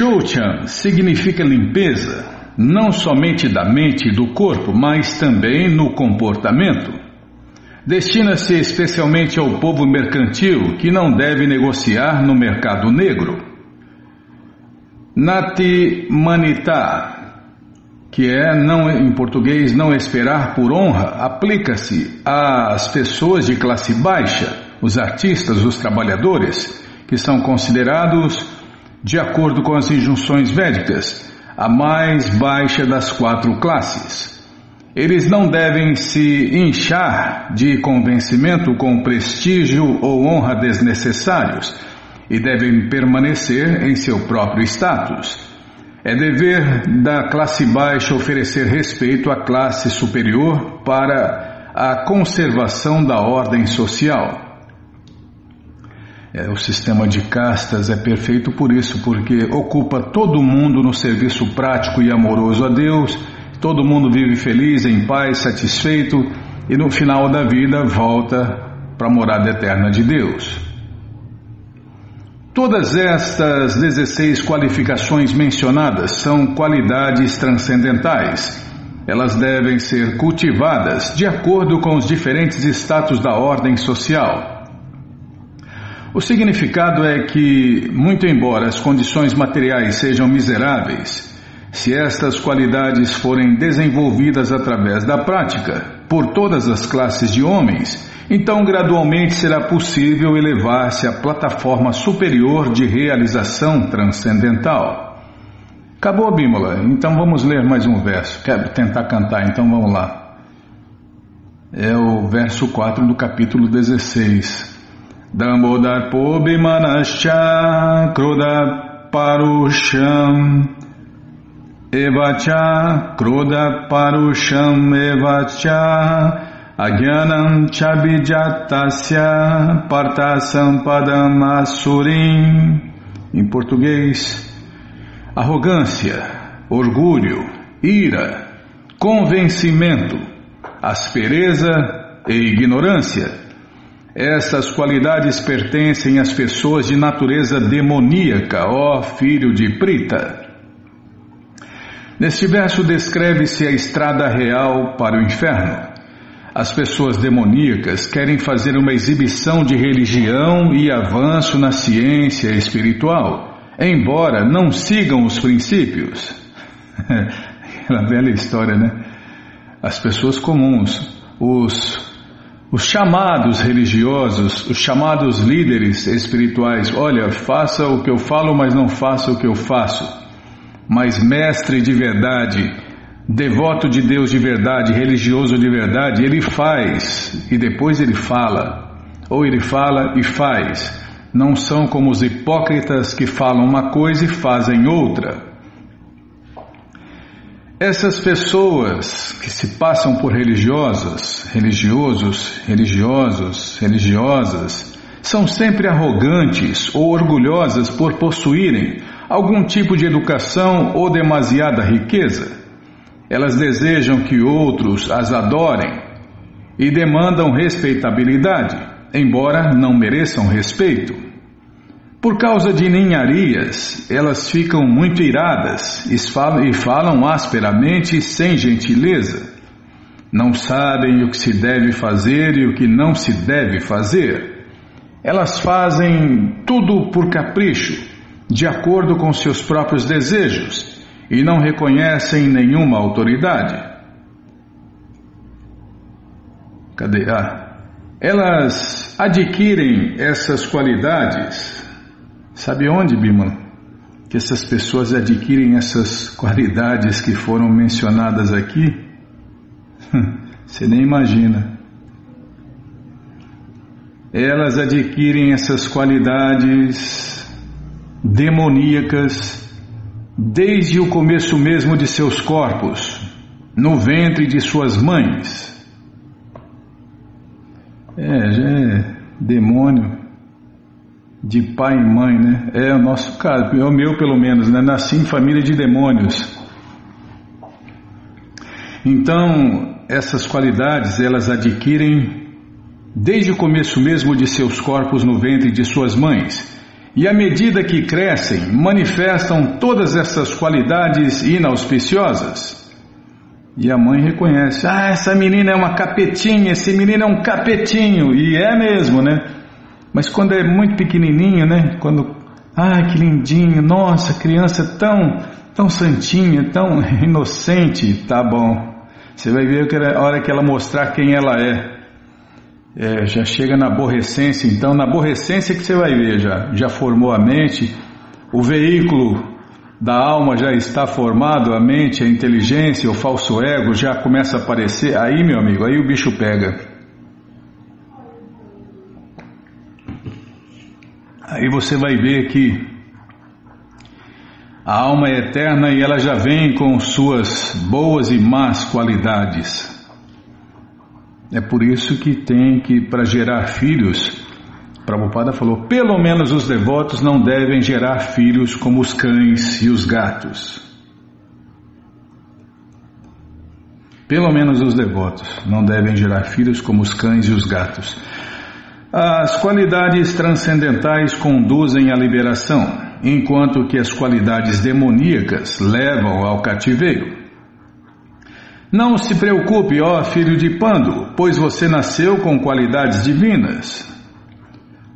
Shouchan significa limpeza, não somente da mente e do corpo, mas também no comportamento. Destina-se especialmente ao povo mercantil que não deve negociar no mercado negro. Nati Manita, que é não em português não esperar por honra, aplica-se às pessoas de classe baixa, os artistas, os trabalhadores, que são considerados de acordo com as injunções védicas, a mais baixa das quatro classes. Eles não devem se inchar de convencimento com prestígio ou honra desnecessários e devem permanecer em seu próprio status. É dever da classe baixa oferecer respeito à classe superior para a conservação da ordem social. É, o sistema de castas é perfeito por isso, porque ocupa todo mundo no serviço prático e amoroso a Deus, todo mundo vive feliz, em paz, satisfeito e no final da vida volta para a morada eterna de Deus. Todas estas 16 qualificações mencionadas são qualidades transcendentais. Elas devem ser cultivadas de acordo com os diferentes status da ordem social. O significado é que, muito embora as condições materiais sejam miseráveis, se estas qualidades forem desenvolvidas através da prática por todas as classes de homens, então gradualmente será possível elevar-se à plataforma superior de realização transcendental. Acabou, Bímola? Então vamos ler mais um verso. Quero tentar cantar, então vamos lá. É o verso 4 do capítulo 16. Dambodar Pobimanascha Kruda Parusham Evacha Kruda Parusham Evacha Agyanam Chabijatasya Partasampadam Asurim Em português Arrogância, orgulho, ira, convencimento, aspereza e ignorância essas qualidades pertencem às pessoas de natureza demoníaca, ó filho de Prita. Neste verso descreve-se a estrada real para o inferno. As pessoas demoníacas querem fazer uma exibição de religião e avanço na ciência espiritual, embora não sigam os princípios. Aquela velha história, né? As pessoas comuns, os os chamados religiosos, os chamados líderes espirituais, olha, faça o que eu falo, mas não faça o que eu faço. Mas mestre de verdade, devoto de Deus de verdade, religioso de verdade, ele faz e depois ele fala. Ou ele fala e faz. Não são como os hipócritas que falam uma coisa e fazem outra. Essas pessoas que se passam por religiosas, religiosos, religiosos, religiosas, são sempre arrogantes ou orgulhosas por possuírem algum tipo de educação ou demasiada riqueza. Elas desejam que outros as adorem e demandam respeitabilidade, embora não mereçam respeito. Por causa de ninharias, elas ficam muito iradas e falam, asperamente sem gentileza. Não sabem o que se deve fazer e o que não se deve fazer. Elas fazem tudo por capricho, de acordo com seus próprios desejos, e não reconhecem nenhuma autoridade. Cadê? Ah, elas adquirem essas qualidades Sabe onde, Bimala? Que essas pessoas adquirem essas qualidades que foram mencionadas aqui? Você nem imagina. Elas adquirem essas qualidades demoníacas desde o começo mesmo de seus corpos, no ventre de suas mães. É, já é demônio de pai e mãe, né? É o nosso caso, é o meu pelo menos, né? Nasci em família de demônios. Então, essas qualidades elas adquirem desde o começo mesmo de seus corpos no ventre de suas mães e à medida que crescem, manifestam todas essas qualidades inauspiciosas. E a mãe reconhece: ah, essa menina é uma capetinha, esse menino é um capetinho, e é mesmo, né? Mas quando é muito pequenininho, né? Quando, ai que lindinho, nossa, criança tão, tão santinha, tão inocente, tá bom. Você vai ver que a hora que ela mostrar quem ela é. É, já chega na aborrecência, então na aborrecência que você vai ver já, já formou a mente, o veículo da alma já está formado, a mente, a inteligência, o falso ego já começa a aparecer, aí meu amigo, aí o bicho pega. Aí você vai ver que a alma é eterna e ela já vem com suas boas e más qualidades. É por isso que tem que, para gerar filhos, Prabhupada falou: pelo menos os devotos não devem gerar filhos como os cães e os gatos. Pelo menos os devotos não devem gerar filhos como os cães e os gatos. As qualidades transcendentais conduzem à liberação, enquanto que as qualidades demoníacas levam ao cativeiro. Não se preocupe, ó filho de Pando, pois você nasceu com qualidades divinas.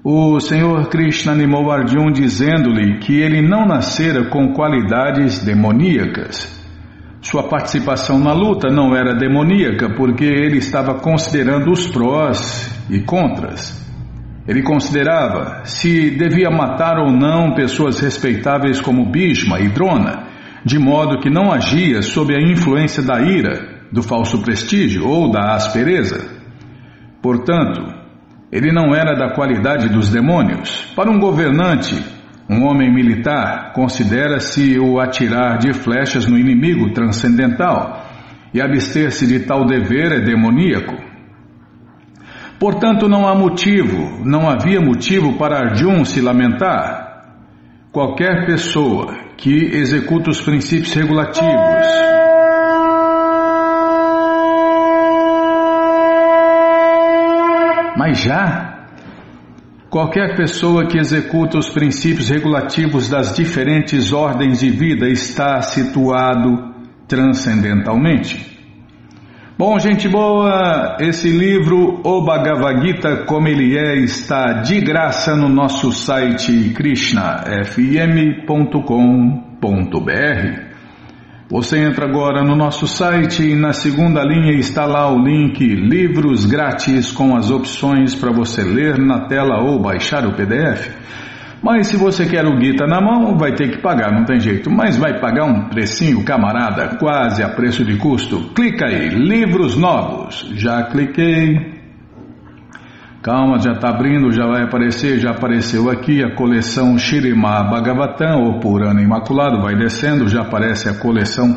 O Senhor Krishna animou Arjun dizendo-lhe que ele não nascera com qualidades demoníacas. Sua participação na luta não era demoníaca porque ele estava considerando os prós e contras. Ele considerava se devia matar ou não pessoas respeitáveis como Bhishma e Drona, de modo que não agia sob a influência da ira, do falso prestígio ou da aspereza. Portanto, ele não era da qualidade dos demônios. Para um governante, um homem militar, considera-se o atirar de flechas no inimigo transcendental, e abster-se de tal dever é demoníaco. Portanto, não há motivo, não havia motivo para Arjun se lamentar. Qualquer pessoa que executa os princípios regulativos Mas já, qualquer pessoa que executa os princípios regulativos das diferentes ordens de vida está situado transcendentalmente. Bom, gente boa, esse livro, O Bhagavad Gita Como Ele É, está de graça no nosso site krishnafm.com.br. Você entra agora no nosso site e na segunda linha está lá o link Livros Grátis com as opções para você ler na tela ou baixar o PDF. Mas se você quer o Gita na mão, vai ter que pagar, não tem jeito. Mas vai pagar um precinho, camarada, quase a preço de custo. Clica aí, livros novos. Já cliquei. Calma, já está abrindo, já vai aparecer, já apareceu aqui a coleção Shirima Bhagavatam, ou Purana Imaculado, vai descendo, já aparece a coleção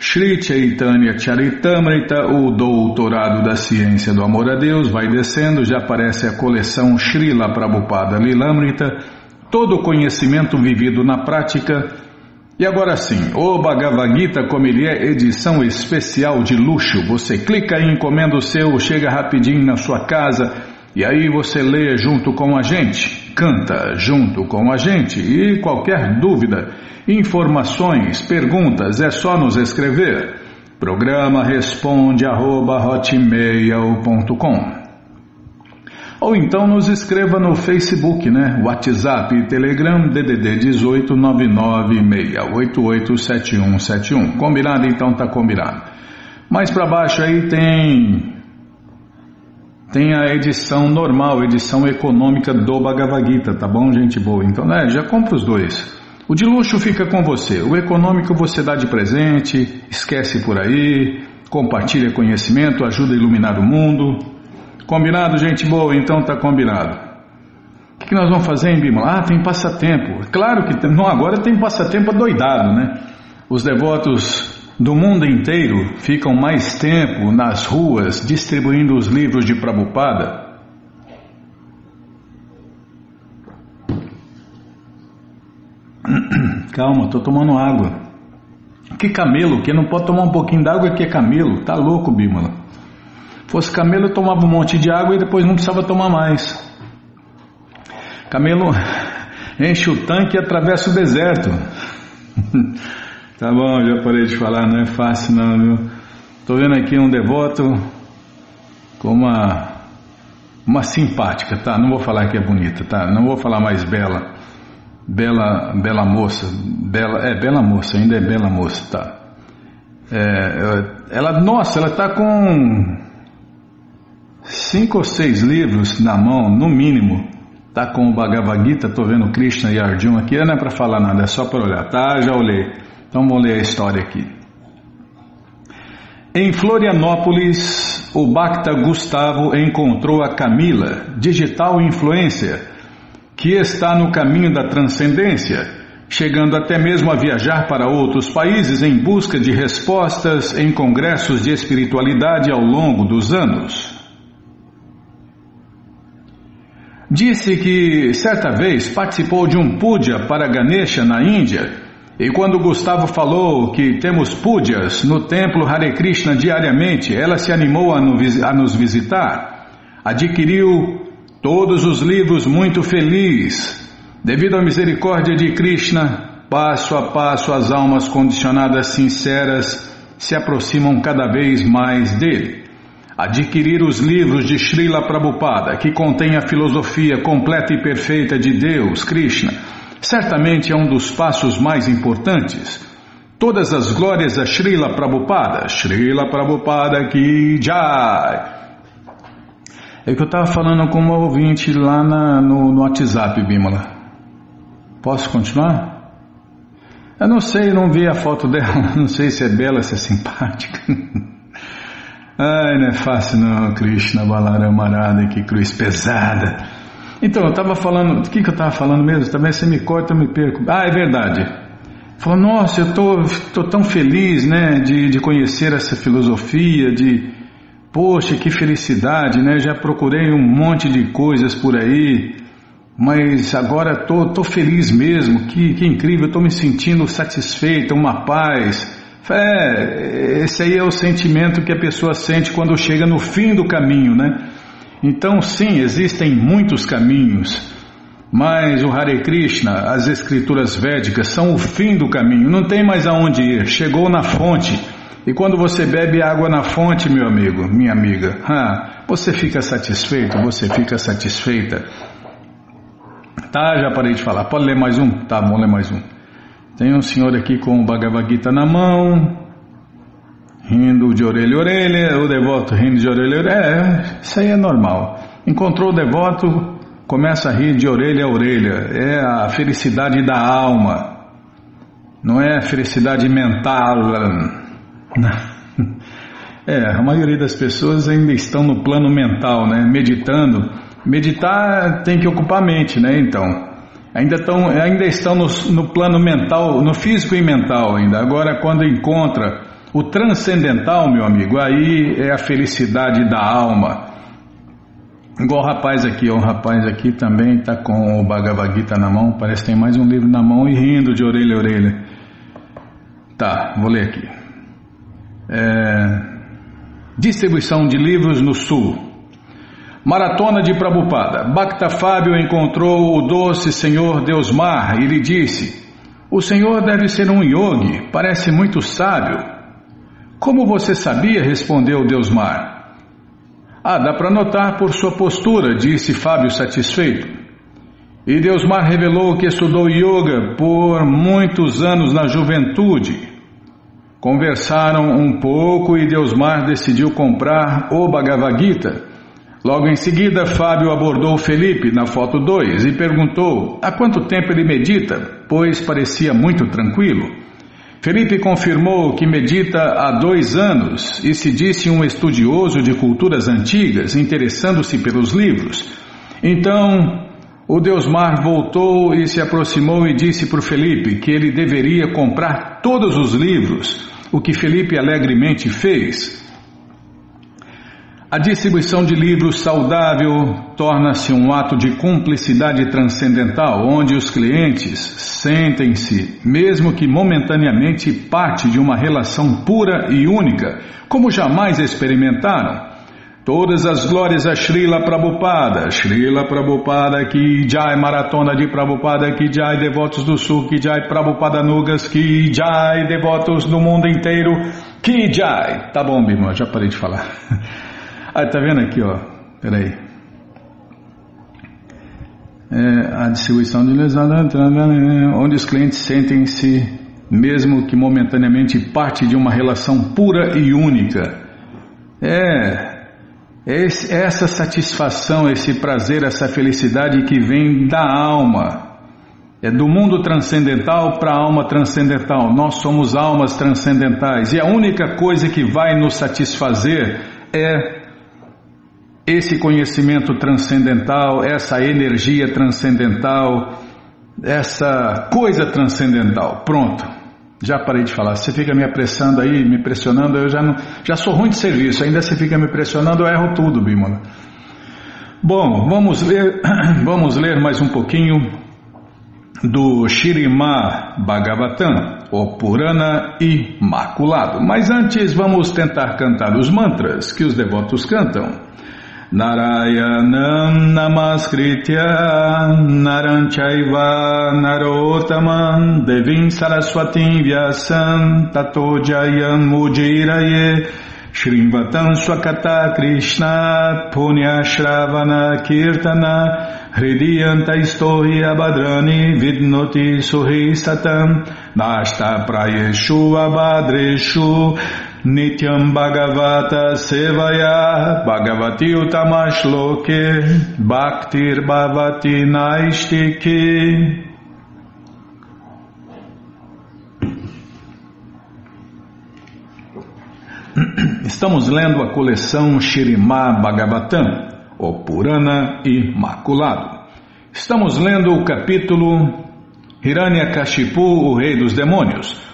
Sri Chaitanya Charitamrita, o Doutorado da Ciência do Amor a Deus, vai descendo, já aparece a coleção Srila Prabhupada Lilamrita, todo o conhecimento vivido na prática, e agora sim, o Bhagavad Gita, como ele é, edição especial de luxo. Você clica e encomenda o seu, chega rapidinho na sua casa e aí você lê junto com a gente, canta junto com a gente e qualquer dúvida, informações, perguntas, é só nos escrever. Programa responde arroba, ou então nos escreva no Facebook, né? WhatsApp e Telegram DDD 18 996887171. Combinado? Então tá combinado. Mais para baixo aí tem tem a edição normal, edição econômica do Bhagavad Gita, tá bom, gente boa? Então, né, já compra os dois. O de luxo fica com você, o econômico você dá de presente, esquece por aí, compartilha conhecimento, ajuda a iluminar o mundo. Combinado, gente boa? Então tá combinado. O que, que nós vamos fazer em Bimala? Ah, tem passatempo. Claro que tem, não, agora tem passatempo doidado, né? Os devotos do mundo inteiro ficam mais tempo nas ruas distribuindo os livros de Prabhupada. Calma, estou tomando água. Que camelo, que não pode tomar um pouquinho d'água que é camelo. Tá louco, Bímola. Fosse camelo, tomava um monte de água e depois não precisava tomar mais. Camelo, Enche o tanque e atravessa o deserto. tá bom, já parei de falar, não é fácil não, viu? Tô vendo aqui um devoto com uma uma simpática, tá? Não vou falar que é bonita, tá? Não vou falar mais bela. Bela, bela moça, bela, é bela moça, ainda é bela moça, tá? É, ela, nossa, ela tá com cinco ou seis livros na mão, no mínimo. Tá com o Bhagavad Gita, tô vendo Krishna e Arjuna aqui, não é para falar nada, é só para olhar, tá? Já olhei. Então vou ler a história aqui. Em Florianópolis, o Bacta Gustavo encontrou a Camila, digital influencer, que está no caminho da transcendência, chegando até mesmo a viajar para outros países em busca de respostas em congressos de espiritualidade ao longo dos anos. Disse que certa vez participou de um puja para Ganesha na Índia e quando Gustavo falou que temos púdias no templo Hare Krishna diariamente, ela se animou a nos visitar. Adquiriu todos os livros muito feliz. Devido à misericórdia de Krishna, passo a passo as almas condicionadas sinceras se aproximam cada vez mais dele. Adquirir os livros de Srila Prabhupada, que contém a filosofia completa e perfeita de Deus, Krishna certamente é um dos passos mais importantes. Todas as glórias a Srila Prabhupada, Srila Prabhupada que Jai. É que eu estava falando com uma ouvinte lá na, no, no WhatsApp, Bimala. Posso continuar? Eu não sei, não vi a foto dela, não sei se é bela, se é simpática. Ai, não é fácil não, Krishna Balaramarada, que cruz pesada. Então, eu estava falando, o que, que eu estava falando mesmo? Também você me corta, eu me perco. Ah, é verdade. Falou, nossa, eu tô, tô tão feliz, né, de, de conhecer essa filosofia, de, poxa, que felicidade, né? Já procurei um monte de coisas por aí, mas agora tô, tô feliz mesmo, que, que incrível, estou me sentindo satisfeito, uma paz. É, esse aí é o sentimento que a pessoa sente quando chega no fim do caminho, né? Então, sim, existem muitos caminhos, mas o Hare Krishna, as escrituras védicas, são o fim do caminho, não tem mais aonde ir, chegou na fonte. E quando você bebe água na fonte, meu amigo, minha amiga, ah, você fica satisfeito, você fica satisfeita. Tá, já parei de falar. Pode ler mais um? Tá, vamos ler mais um. Tem um senhor aqui com o Bhagavad Gita na mão rindo de orelha a orelha, o devoto rindo de orelha a orelha. É, isso aí é normal. Encontrou o devoto, começa a rir de orelha a orelha. É a felicidade da alma, não é a felicidade mental. É, a maioria das pessoas ainda estão no plano mental, né? Meditando. Meditar tem que ocupar a mente, né? Então, ainda estão, ainda estão no, no plano mental, no físico e mental ainda. Agora, quando encontra o transcendental, meu amigo, aí é a felicidade da alma. Igual o rapaz aqui, o rapaz aqui também está com o Bhagavad Gita na mão, parece que tem mais um livro na mão e rindo de orelha a orelha. Tá, vou ler aqui. É, distribuição de livros no Sul. Maratona de Prabupada. Bhakta Fábio encontrou o doce Senhor Deusmar e lhe disse: O Senhor deve ser um yogi, parece muito sábio. Como você sabia? respondeu Deusmar. Ah, dá para notar por sua postura, disse Fábio satisfeito. E Deusmar revelou que estudou yoga por muitos anos na juventude. Conversaram um pouco e Deusmar decidiu comprar o Bhagavad Gita. Logo em seguida, Fábio abordou Felipe na foto 2 e perguntou há quanto tempo ele medita, pois parecia muito tranquilo. Felipe confirmou que medita há dois anos e se disse um estudioso de culturas antigas, interessando-se pelos livros. Então, o Deusmar voltou e se aproximou e disse para Felipe que ele deveria comprar todos os livros, o que Felipe alegremente fez. A distribuição de livros saudável torna-se um ato de cumplicidade transcendental, onde os clientes sentem-se, mesmo que momentaneamente, parte de uma relação pura e única, como jamais experimentaram. Todas as glórias a Srila Prabhupada, Srila Prabhupada que Jai, Maratona de Prabhupada que Jai, Devotos do Sul que Jai, Prabhupada Nugas que Jai, Devotos do mundo inteiro que Jai. Tá bom, Bima, já parei de falar. Ah, tá vendo aqui, ó, peraí. É, a distribuição de lesada, onde os clientes sentem-se, mesmo que momentaneamente, parte de uma relação pura e única. É, esse, essa satisfação, esse prazer, essa felicidade que vem da alma. É do mundo transcendental para a alma transcendental. Nós somos almas transcendentais. E a única coisa que vai nos satisfazer é esse conhecimento transcendental, essa energia transcendental, essa coisa transcendental. Pronto. Já parei de falar. Você fica me apressando aí, me pressionando, eu já não, já sou ruim de serviço. Ainda você fica me pressionando, eu erro tudo, Bímola. Bom, vamos ler, vamos ler mais um pouquinho do Shirimá Bhagavatam, o Purana Imaculado. Mas antes vamos tentar cantar os mantras que os devotos cantam. Narayanam Namaskritya Naranchaiva Narotaman Devim Saraswatim Vyasam Tato Jayam Mujiraye Shrimvatam Swakata Krishna Punya Shravana Kirtana Hridiyanta Istohi Abhadrani Vidnoti Suhi Satam Nasta Prayeshu Abhadreshu Nityam Bhagavata Sevaya Bhagavati Utamashloke Bhaktir Bhavati Naistiki Estamos lendo a coleção Shirimá Bhagavatam, o Purana Imaculado. Estamos lendo o capítulo Hiranyakashipu, o Rei dos Demônios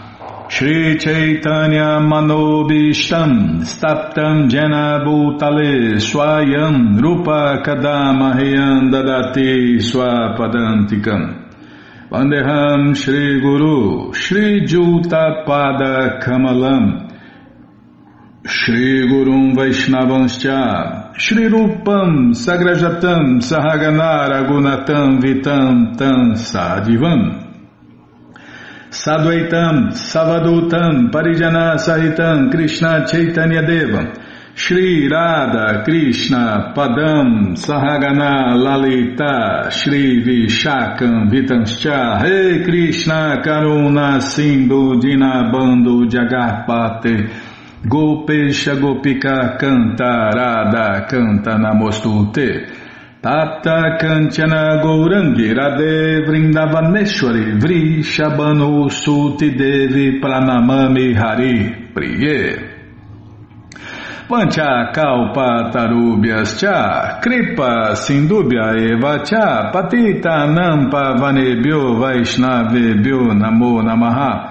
Shri Chaitanya Manobishtam Staptam Jena Bhutale Swayam Rupa Kadama Dadati Swapadantikam. Vandeham Shri Guru Shri Juta Pada Kamalam. Shri Gurum Vaishnavanscha Shri Rupam Sagrajatam Sahagana Gunatam Vitam Tam Sadivam Sadvaitam, Savadutam, Parijana Sahitam, Krishna Chaitanya Devam, Shri Radha Krishna Padam Sahagana Lalita Shri Vishakam Vitanscha Re Krishna Karuna Sindhu Dinabando Jagarpate Gopesha Gopika Canta Radha Canta Namostute Tata Kanchana Gourangi Radhe Vrindavaneshwari Vri Shabano Suti Devi Pranamami Hari Priye. Pancha Kalpa Tarubhyas Cha Kripa Sindubhya Eva Cha Patita Nampa Vanebhyo Vaishnavebhyo Namo Namaha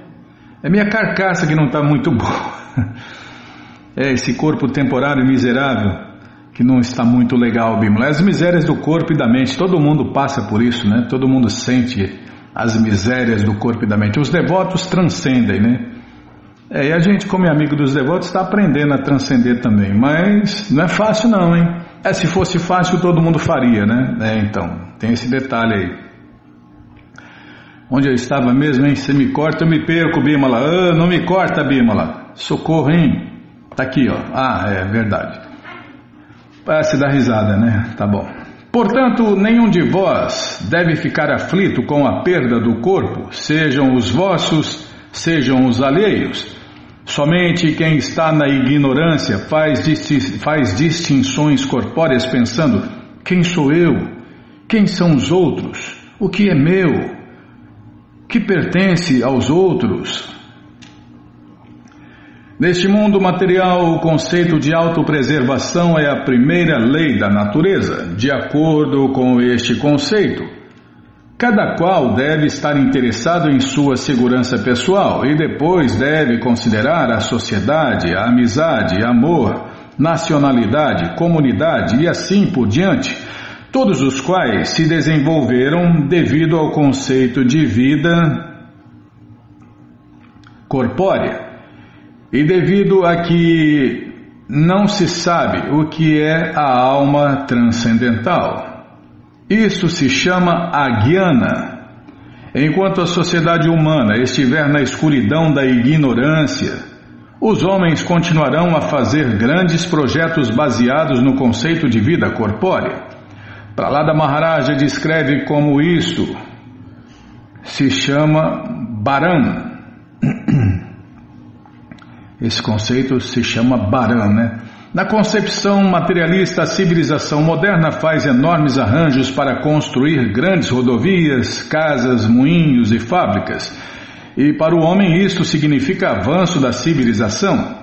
É minha carcaça que não está muito boa. É esse corpo temporário miserável que não está muito legal, Bímola. As misérias do corpo e da mente, todo mundo passa por isso, né? Todo mundo sente as misérias do corpo e da mente. Os devotos transcendem, né? É, e a gente, como é amigo dos devotos, está aprendendo a transcender também. Mas não é fácil, não, hein? É, se fosse fácil, todo mundo faria, né? É, então, tem esse detalhe aí. Onde eu estava mesmo, hein? Você me corta, eu me perco, Bímola. Ah, não me corta, Bímola. Socorro, hein? Tá aqui, ó. Ah, é verdade. Parece dar risada, né? Tá bom. Portanto, nenhum de vós deve ficar aflito com a perda do corpo, sejam os vossos sejam os alheios. Somente quem está na ignorância faz, disti faz distinções corpóreas pensando: quem sou eu? Quem são os outros? O que é meu? Que pertence aos outros? Neste mundo material, o conceito de autopreservação é a primeira lei da natureza. De acordo com este conceito, cada qual deve estar interessado em sua segurança pessoal e depois deve considerar a sociedade, a amizade, amor, nacionalidade, comunidade e assim por diante, todos os quais se desenvolveram devido ao conceito de vida corpórea e devido a que não se sabe o que é a alma transcendental. Isso se chama agyana. Enquanto a sociedade humana estiver na escuridão da ignorância, os homens continuarão a fazer grandes projetos baseados no conceito de vida corpórea. Pralada Maharaja descreve como isto se chama Baran. Esse conceito se chama Baran, né? Na concepção materialista, a civilização moderna faz enormes arranjos para construir grandes rodovias, casas, moinhos e fábricas. E para o homem isto significa avanço da civilização.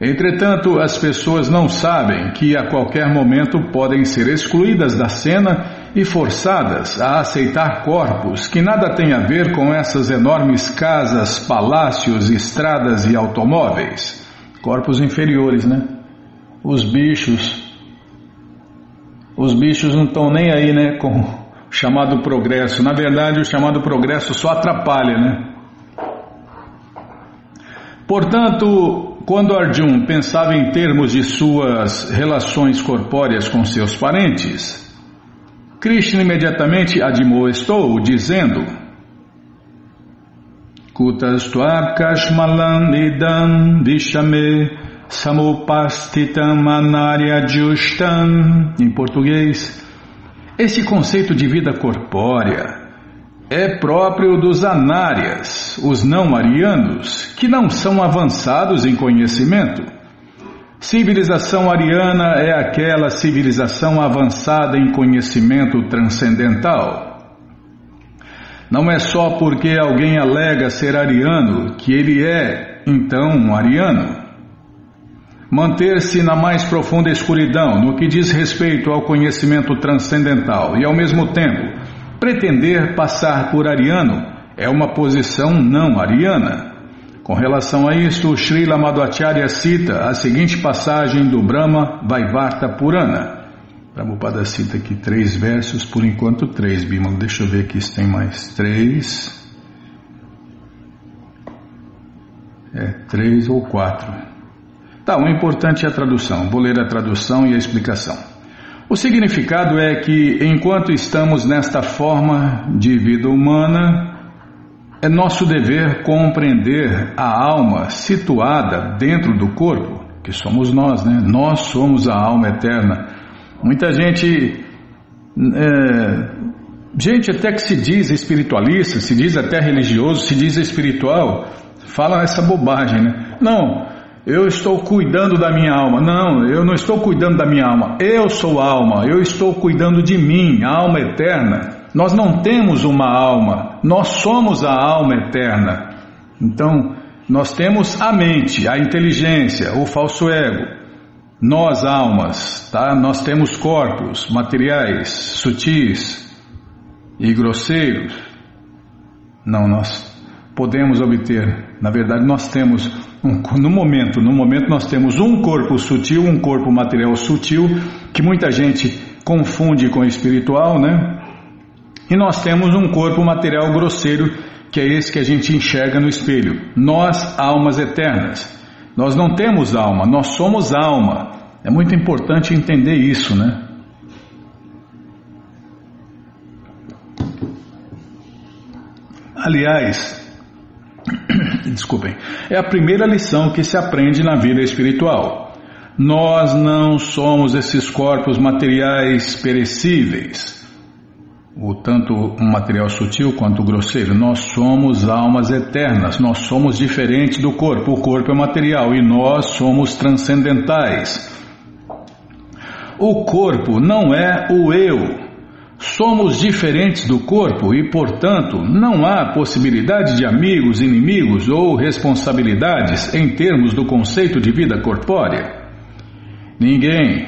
Entretanto, as pessoas não sabem que a qualquer momento podem ser excluídas da cena e forçadas a aceitar corpos que nada têm a ver com essas enormes casas, palácios, estradas e automóveis. Corpos inferiores, né? Os bichos. Os bichos não estão nem aí, né? Com o chamado progresso. Na verdade, o chamado progresso só atrapalha, né? Portanto, quando Arjun pensava em termos de suas relações corpóreas com seus parentes, Krishna imediatamente admoestou, dizendo: Kutastvarkashmalam idam vishame samupastitam anarya justam. Em português, esse conceito de vida corpórea é próprio dos anárias, os não arianos, que não são avançados em conhecimento. Civilização ariana é aquela civilização avançada em conhecimento transcendental. Não é só porque alguém alega ser ariano que ele é, então, um ariano. Manter-se na mais profunda escuridão no que diz respeito ao conhecimento transcendental e, ao mesmo tempo, pretender passar por ariano é uma posição não ariana. Com relação a isto, Srila Madhvacharya cita a seguinte passagem do Brahma Vaivarta Purana. Prabhupada cita aqui três versos, por enquanto três, Bimala. Deixa eu ver aqui se tem mais três. É, três ou quatro. Tá, o importante é a tradução. Vou ler a tradução e a explicação. O significado é que, enquanto estamos nesta forma de vida humana, é nosso dever compreender a alma situada dentro do corpo, que somos nós, né? Nós somos a alma eterna. Muita gente, é, gente até que se diz espiritualista, se diz até religioso, se diz espiritual, fala essa bobagem, né? Não, eu estou cuidando da minha alma. Não, eu não estou cuidando da minha alma. Eu sou alma, eu estou cuidando de mim, alma eterna. Nós não temos uma alma, nós somos a alma eterna. Então, nós temos a mente, a inteligência, o falso ego. Nós, almas, tá? Nós temos corpos materiais, sutis e grosseiros. Não, nós podemos obter. Na verdade, nós temos no momento, no momento nós temos um corpo sutil, um corpo material sutil que muita gente confunde com espiritual, né? E nós temos um corpo material grosseiro, que é esse que a gente enxerga no espelho. Nós, almas eternas. Nós não temos alma, nós somos alma. É muito importante entender isso, né? Aliás, desculpem, é a primeira lição que se aprende na vida espiritual. Nós não somos esses corpos materiais perecíveis. o tanto um material sutil quanto grosseiro. Nós somos almas eternas, nós somos diferentes do corpo. O corpo é material e nós somos transcendentais. O corpo não é o eu. Somos diferentes do corpo e, portanto, não há possibilidade de amigos, inimigos ou responsabilidades em termos do conceito de vida corpórea. Ninguém,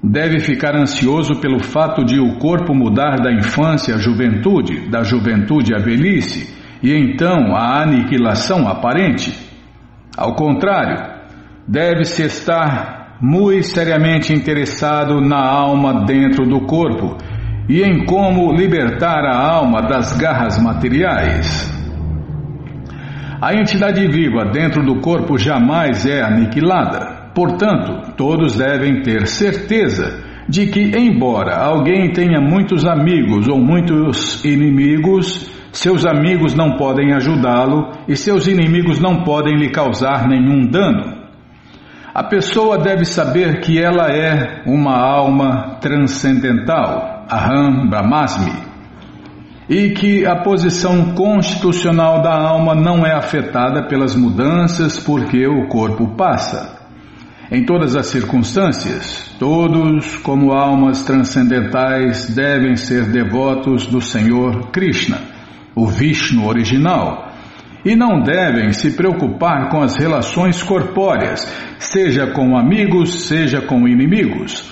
deve ficar ansioso pelo fato de o corpo mudar da infância à juventude, da juventude à velhice e então à aniquilação aparente. Ao contrário, deve-se estar muito seriamente interessado na alma dentro do corpo e em como libertar a alma das garras materiais. A entidade viva dentro do corpo jamais é aniquilada. Portanto, todos devem ter certeza de que, embora alguém tenha muitos amigos ou muitos inimigos, seus amigos não podem ajudá-lo e seus inimigos não podem lhe causar nenhum dano. A pessoa deve saber que ela é uma alma transcendental, Aham Brahmasmi, e que a posição constitucional da alma não é afetada pelas mudanças porque o corpo passa. Em todas as circunstâncias, todos, como almas transcendentais, devem ser devotos do Senhor Krishna, o Vishnu original, e não devem se preocupar com as relações corpóreas, seja com amigos, seja com inimigos.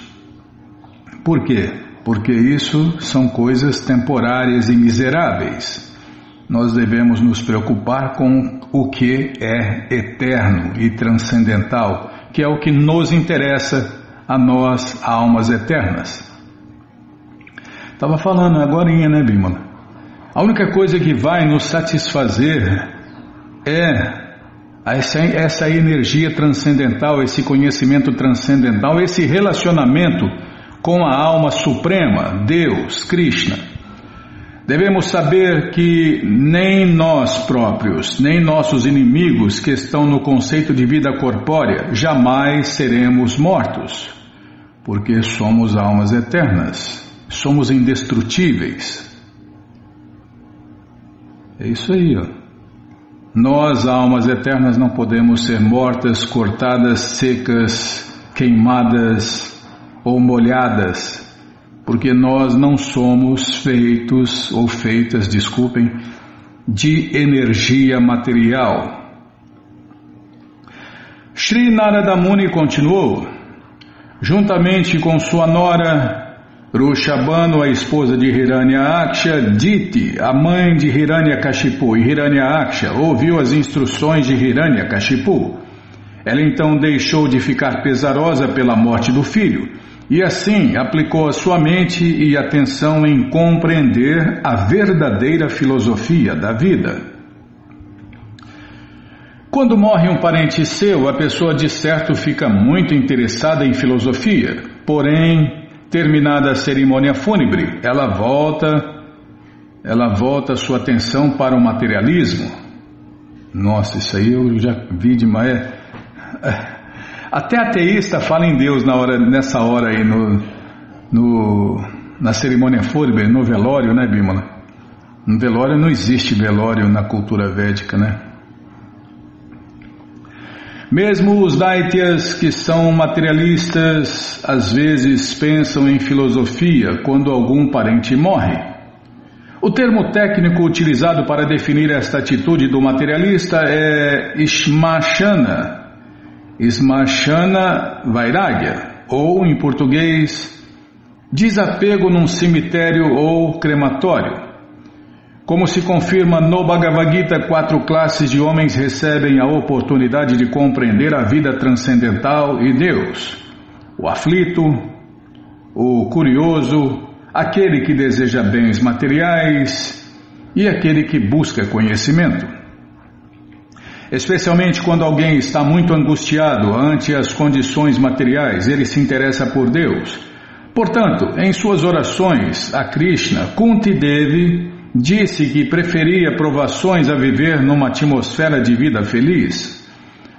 Por quê? Porque isso são coisas temporárias e miseráveis. Nós devemos nos preocupar com o que é eterno e transcendental que é o que nos interessa a nós, almas eternas. Estava falando agora, né, Bimala? A única coisa que vai nos satisfazer é essa, essa energia transcendental, esse conhecimento transcendental, esse relacionamento com a alma suprema, Deus, Krishna. Devemos saber que nem nós próprios, nem nossos inimigos que estão no conceito de vida corpórea jamais seremos mortos, porque somos almas eternas, somos indestrutíveis. É isso aí, ó. Nós, almas eternas, não podemos ser mortas, cortadas, secas, queimadas ou molhadas porque nós não somos feitos ou feitas, desculpem, de energia material. Sri Narada Muni continuou, juntamente com sua nora Rushabano, a esposa de Hiranyaksha, Diti, a mãe de Hiranyakashipu, e Hiranyaksha ouviu as instruções de Hiranyakashipu. Ela então deixou de ficar pesarosa pela morte do filho e assim aplicou a sua mente e atenção em compreender a verdadeira filosofia da vida. Quando morre um parente seu, a pessoa de certo fica muito interessada em filosofia, porém, terminada a cerimônia fúnebre, ela volta, ela volta sua atenção para o materialismo. Nossa, isso aí eu já vi demais. É, até ateísta fala em Deus na hora, nessa hora aí, no, no, na cerimônia fúnebre, no velório, né, Bímola? No velório não existe velório na cultura védica, né? Mesmo os Daityas que são materialistas às vezes pensam em filosofia quando algum parente morre. O termo técnico utilizado para definir esta atitude do materialista é Ishmashana, Smashana Vairagya, ou em português, desapego num cemitério ou crematório. Como se confirma no Bhagavad Gita, quatro classes de homens recebem a oportunidade de compreender a vida transcendental e Deus: o aflito, o curioso, aquele que deseja bens materiais e aquele que busca conhecimento especialmente quando alguém está muito angustiado ante as condições materiais, ele se interessa por Deus. Portanto, em suas orações a Krishna, Kunti Devi disse que preferia provações a viver numa atmosfera de vida feliz.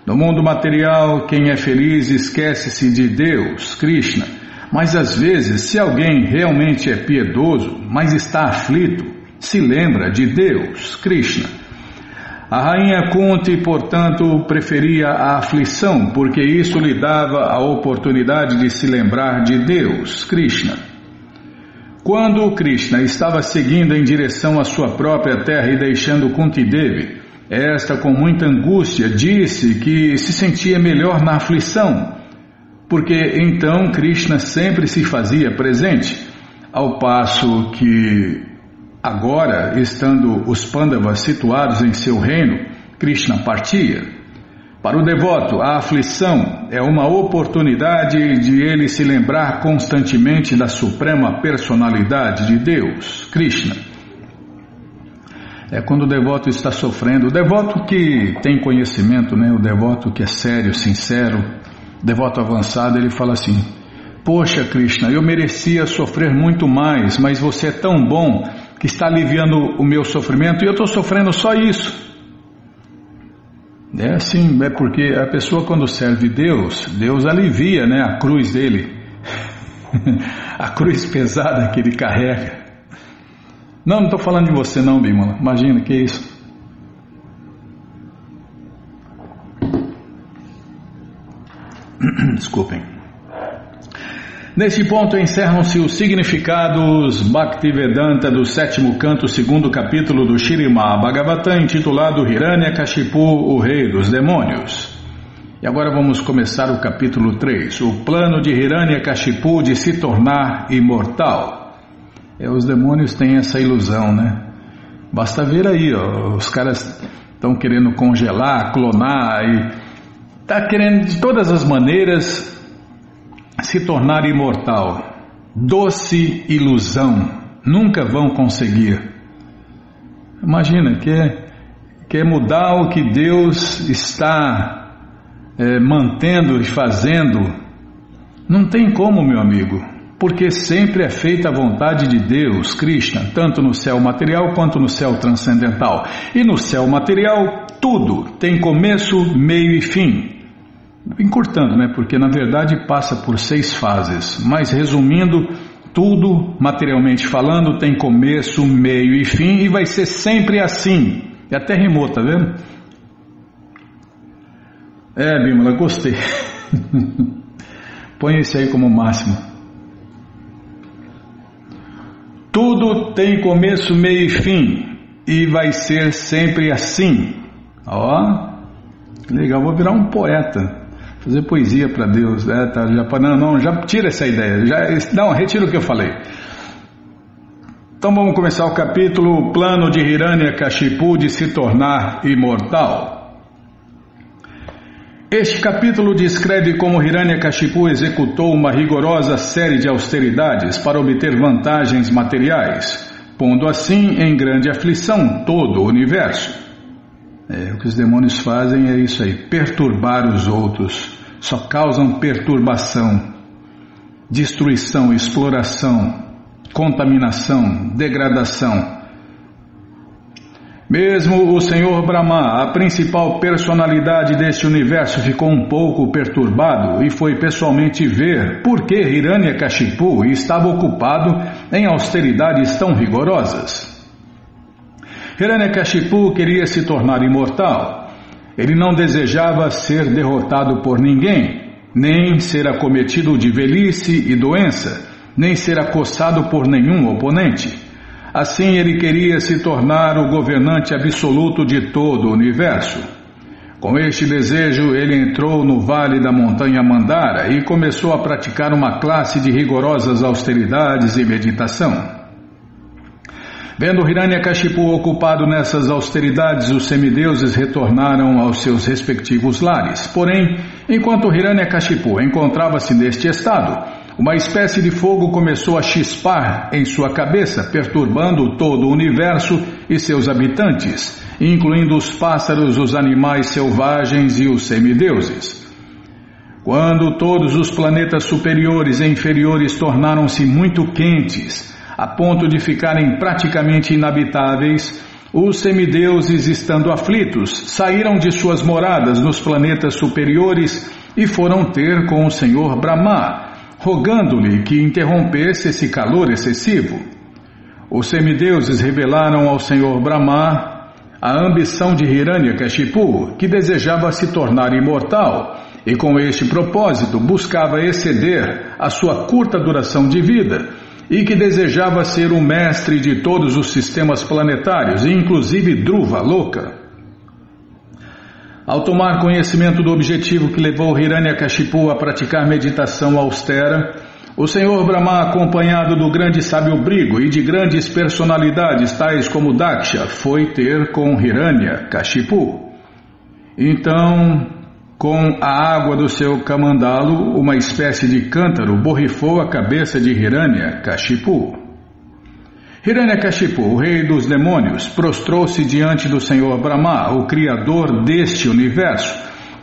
No mundo material, quem é feliz esquece-se de Deus, Krishna. Mas às vezes, se alguém realmente é piedoso, mas está aflito, se lembra de Deus, Krishna. A rainha Kunti, portanto, preferia a aflição, porque isso lhe dava a oportunidade de se lembrar de Deus, Krishna. Quando Krishna estava seguindo em direção à sua própria terra e deixando Kunti Devi, esta com muita angústia disse que se sentia melhor na aflição, porque então Krishna sempre se fazia presente, ao passo que agora, estando os Pandavas situados em seu reino, Krishna partia. Para o devoto, a aflição é uma oportunidade de ele se lembrar constantemente da suprema personalidade de Deus, Krishna. É quando o devoto está sofrendo, o devoto que tem conhecimento, né, o devoto que é sério, sincero, devoto avançado, ele fala assim: Poxa, Krishna, eu merecia sofrer muito mais, mas você é tão bom que está aliviando o meu sofrimento e eu estou sofrendo só isso. É assim, é porque a pessoa quando serve Deus, Deus alivia né, a cruz dele, a cruz pesada que ele carrega. Não, não estou falando de você não, Bimala. Imagina, que é isso? Desculpem. Neste ponto encerram-se os significados Bhaktivedanta do sétimo canto, segundo capítulo do Shirimá Bhagavatam, intitulado Hiranyakashipu, o rei dos demônios. E agora vamos começar o capítulo 3, o plano de Hiranyakashipu de se tornar imortal. É, os demônios têm essa ilusão, né? Basta ver aí, ó, os caras estão querendo congelar, clonar e está querendo de todas as maneiras se tornar imortal. Doce ilusão, nunca vão conseguir. Imagina, quer, quer mudar o que Deus está é, mantendo e fazendo. Não tem como, meu amigo, porque sempre é feita a vontade de Deus, Krishna, tanto no céu material quanto no céu transcendental. E no céu material, tudo tem começo, meio e fim encurtando, né? Porque na verdade passa por seis fases. Mas resumindo, tudo, materialmente falando, tem começo, meio e fim e vai ser sempre assim. E até rimou, tá vendo? É, Bímola, gostei. Põe esse aí como máximo. Tudo tem começo, meio e fim e vai ser sempre assim. Ó, legal, vou virar um poeta. Fazer poesia para Deus. É, tá, já, não, não, já tira essa ideia. Já, não, retira o que eu falei. Então vamos começar o capítulo Plano de Hiranya Kashipu de se tornar imortal. Este capítulo descreve como Hiranyakashipu executou uma rigorosa série de austeridades para obter vantagens materiais, pondo assim em grande aflição todo o universo. É, o que os demônios fazem é isso aí, perturbar os outros, só causam perturbação, destruição, exploração, contaminação, degradação. Mesmo o Senhor Brahma, a principal personalidade deste universo, ficou um pouco perturbado e foi pessoalmente ver por que Hiranyakashipu estava ocupado em austeridades tão rigorosas. Hiranyakashipu queria se tornar imortal ele não desejava ser derrotado por ninguém, nem ser acometido de velhice e doença, nem ser acossado por nenhum oponente. Assim, ele queria se tornar o governante absoluto de todo o universo. Com este desejo, ele entrou no vale da montanha Mandara e começou a praticar uma classe de rigorosas austeridades e meditação. Vendo Hiranyakashipu ocupado nessas austeridades, os semideuses retornaram aos seus respectivos lares. Porém, enquanto Hiranyakashipu encontrava-se neste estado, uma espécie de fogo começou a chispar em sua cabeça, perturbando todo o universo e seus habitantes, incluindo os pássaros, os animais selvagens e os semideuses. Quando todos os planetas superiores e inferiores tornaram-se muito quentes, a ponto de ficarem praticamente inabitáveis, os semideuses, estando aflitos, saíram de suas moradas nos planetas superiores e foram ter com o Senhor Brahma, rogando-lhe que interrompesse esse calor excessivo. Os semideuses revelaram ao Senhor Brahma a ambição de Hiranyakashipu, que desejava se tornar imortal e com este propósito buscava exceder a sua curta duração de vida e que desejava ser o mestre de todos os sistemas planetários, inclusive Druva Louca. Ao tomar conhecimento do objetivo que levou Hiranyakashipu a praticar meditação austera, o Senhor Brahma, acompanhado do grande sábio Brigo e de grandes personalidades tais como Daksha, foi ter com Hiranya Kashipu. Então, com a água do seu camandalo, uma espécie de cântaro borrifou a cabeça de Hiranya Kashipu. Hiranya Kashipu, o rei dos demônios, prostrou-se diante do Senhor Brahma, o criador deste universo,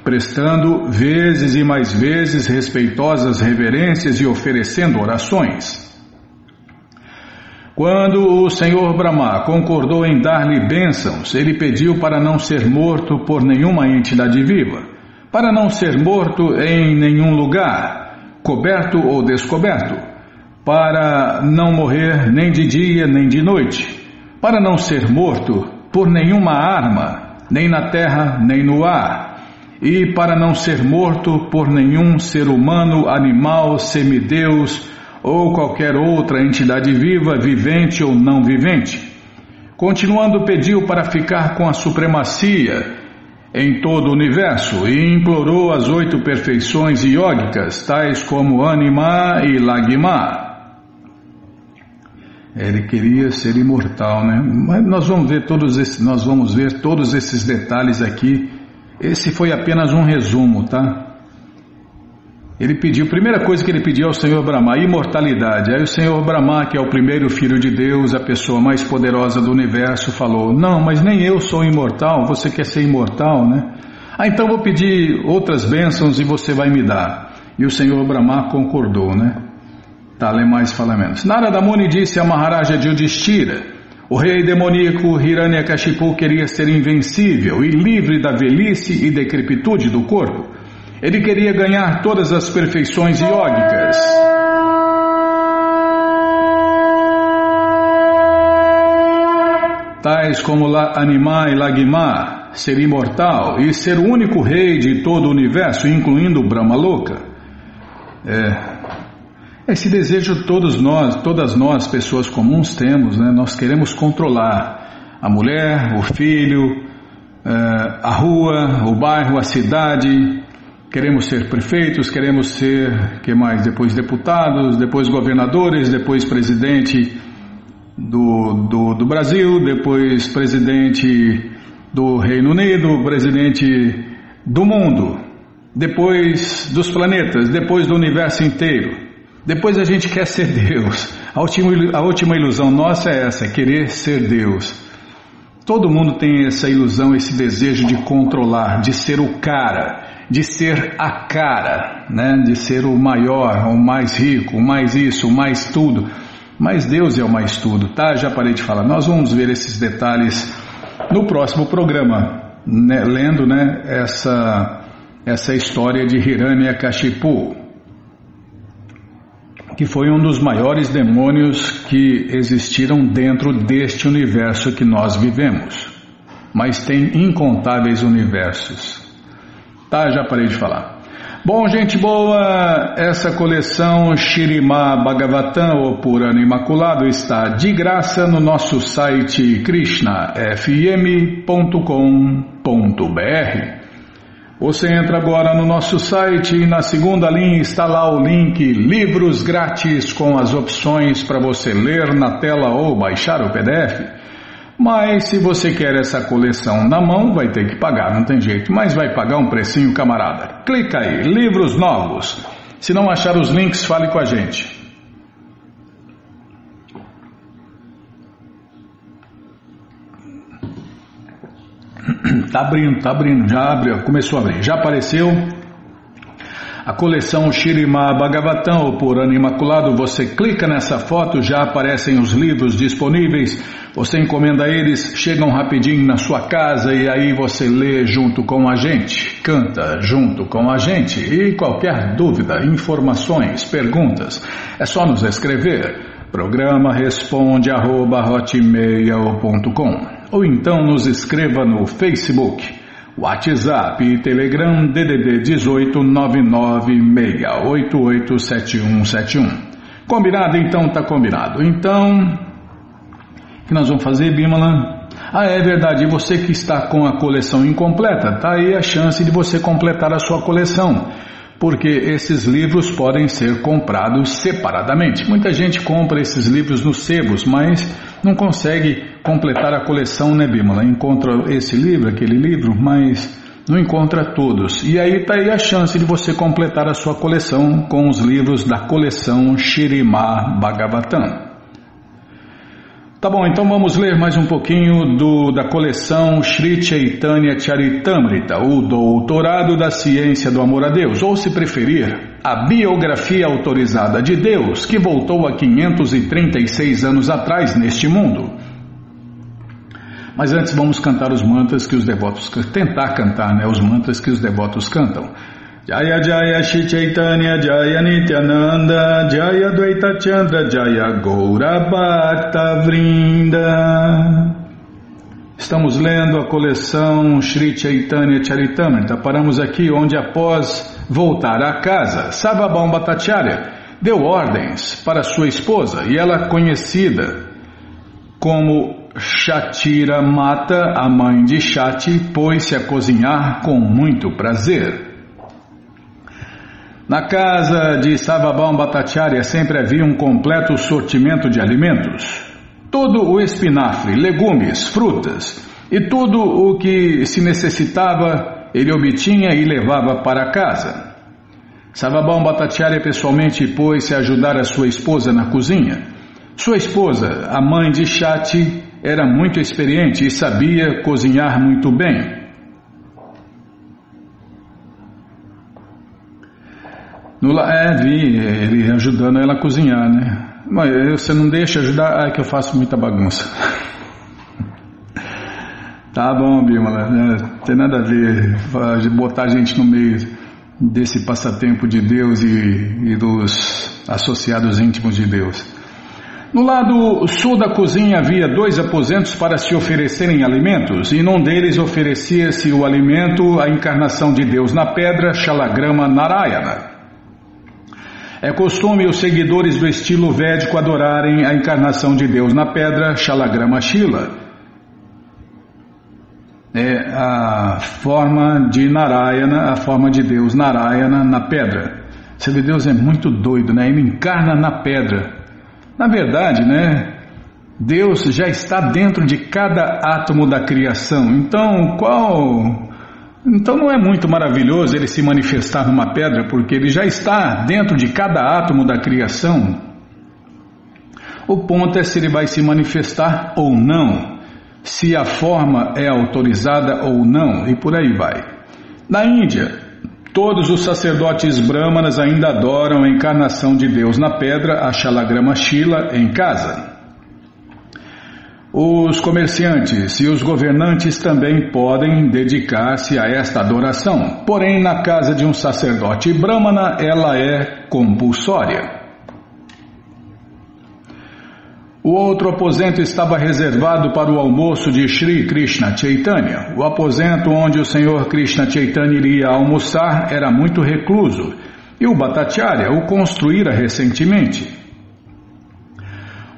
prestando vezes e mais vezes respeitosas reverências e oferecendo orações. Quando o Senhor Brahma concordou em dar-lhe bênçãos, ele pediu para não ser morto por nenhuma entidade viva, para não ser morto em nenhum lugar, coberto ou descoberto, para não morrer nem de dia nem de noite, para não ser morto por nenhuma arma, nem na terra nem no ar e para não ser morto por nenhum ser humano, animal, semideus ou qualquer outra entidade viva, vivente ou não vivente. Continuando, pediu para ficar com a supremacia em todo o universo e implorou as oito perfeições iógicas, tais como Anima e Lagma. Ele queria ser imortal, né? Mas nós vamos ver todos esses, nós vamos ver todos esses detalhes aqui esse foi apenas um resumo, tá? Ele pediu, a primeira coisa que ele pediu ao Senhor Brahma, imortalidade. Aí o Senhor Brahma, que é o primeiro filho de Deus, a pessoa mais poderosa do universo, falou: Não, mas nem eu sou imortal, você quer ser imortal, né? Ah, então vou pedir outras bênçãos e você vai me dar. E o Senhor Brahma concordou, né? Lê mais, fala menos. Narada Muni disse a Maharaja Yudhishthira o rei demoníaco Hiranyakashipu queria ser invencível e livre da velhice e decrepitude do corpo. Ele queria ganhar todas as perfeições iógicas. Tais como La e Lagima, ser imortal e ser o único rei de todo o universo, incluindo Brahma Louca. É, esse desejo todos nós, todas nós, pessoas comuns, temos, né? Nós queremos controlar a mulher, o filho, eh, a rua, o bairro, a cidade. Queremos ser prefeitos, queremos ser, que mais? Depois deputados, depois governadores, depois presidente do, do, do Brasil, depois presidente do Reino Unido, presidente do mundo, depois dos planetas, depois do universo inteiro. Depois a gente quer ser Deus. A última, a última ilusão nossa é essa, é querer ser Deus. Todo mundo tem essa ilusão, esse desejo de controlar, de ser o cara, de ser a cara, né? de ser o maior, o mais rico, o mais isso, o mais tudo. Mas Deus é o mais tudo, tá? Já parei de falar. Nós vamos ver esses detalhes no próximo programa, né? lendo né? essa, essa história de Hiranyakashipu que foi um dos maiores demônios que existiram dentro deste universo que nós vivemos. Mas tem incontáveis universos. Tá, já parei de falar. Bom, gente boa, essa coleção Shirima Bhagavatam, ou Purana Imaculado, está de graça no nosso site krishnafm.com.br. Você entra agora no nosso site e na segunda linha está lá o link Livros Grátis com as opções para você ler na tela ou baixar o PDF. Mas se você quer essa coleção na mão, vai ter que pagar, não tem jeito. Mas vai pagar um precinho, camarada. Clica aí, livros novos. Se não achar os links, fale com a gente. Tá abrindo, tá abrindo, já abriu, começou a abrir, já apareceu. A coleção Shirima Bhagavatam ou Purana Imaculado, você clica nessa foto, já aparecem os livros disponíveis, você encomenda eles, chegam rapidinho na sua casa e aí você lê junto com a gente, canta junto com a gente. E qualquer dúvida, informações, perguntas, é só nos escrever. Programa responde arroba, ou então nos escreva no Facebook WhatsApp e Telegram DDD 18 996887171. Combinado? Então tá combinado. Então, o que nós vamos fazer, Bimala? Ah, é verdade. Você que está com a coleção incompleta, tá aí a chance de você completar a sua coleção porque esses livros podem ser comprados separadamente. Muita gente compra esses livros nos sebos, mas não consegue completar a coleção, né? Encontra esse livro, aquele livro, mas não encontra todos. E aí está aí a chance de você completar a sua coleção com os livros da coleção Shirimá Bhagavatam. Tá bom, então vamos ler mais um pouquinho do, da coleção Sri Chaitanya Charitamrita, o Doutorado da Ciência do Amor a Deus, ou se preferir, a biografia autorizada de Deus, que voltou há 536 anos atrás neste mundo. Mas antes vamos cantar os mantras que os devotos tentar cantar, né, os mantras que os devotos cantam. Jaya Jaya Shri Chaitanya Jaya Nityananda Jaya Dvaita Chandra Jaya Goura Bhakta Vrinda Estamos lendo a coleção Shri Chaitanya Charitamrita. Paramos aqui onde após voltar à casa, Savabam Bhattacharya deu ordens para sua esposa e ela conhecida como Shatira Mata, a mãe de Shati, pôs-se a cozinhar com muito prazer. Na casa de Savabam Bhattacharya sempre havia um completo sortimento de alimentos. Todo o espinafre, legumes, frutas e tudo o que se necessitava ele obtinha e levava para casa. Savabam Bhattacharya pessoalmente pôs-se a ajudar a sua esposa na cozinha. Sua esposa, a mãe de Chati, era muito experiente e sabia cozinhar muito bem. No, é, vi ele ajudando ela a cozinhar, né? Mas você não deixa ajudar, é que eu faço muita bagunça. tá bom, Bímola, né? tem nada a ver botar a gente no meio desse passatempo de Deus e, e dos associados íntimos de Deus. No lado sul da cozinha havia dois aposentos para se oferecerem alimentos, e num deles oferecia-se o alimento à encarnação de Deus na pedra, Shalagrama Narayana. É costume os seguidores do estilo védico adorarem a encarnação de Deus na pedra Shalagrama Shila. É a forma de Narayana, a forma de Deus Narayana na pedra. Você vê, Deus é muito doido, né? Ele encarna na pedra. Na verdade, né? Deus já está dentro de cada átomo da criação. Então, qual então não é muito maravilhoso ele se manifestar numa pedra, porque ele já está dentro de cada átomo da criação. O ponto é se ele vai se manifestar ou não, se a forma é autorizada ou não, e por aí vai. Na Índia, todos os sacerdotes brahmanas ainda adoram a encarnação de Deus na pedra, a Shalagrama Shila, em casa. Os comerciantes e os governantes também podem dedicar-se a esta adoração, porém, na casa de um sacerdote brahmana, ela é compulsória. O outro aposento estava reservado para o almoço de Sri Krishna Chaitanya. O aposento onde o Senhor Krishna Chaitanya iria almoçar era muito recluso e o Bhattacharya o construíra recentemente.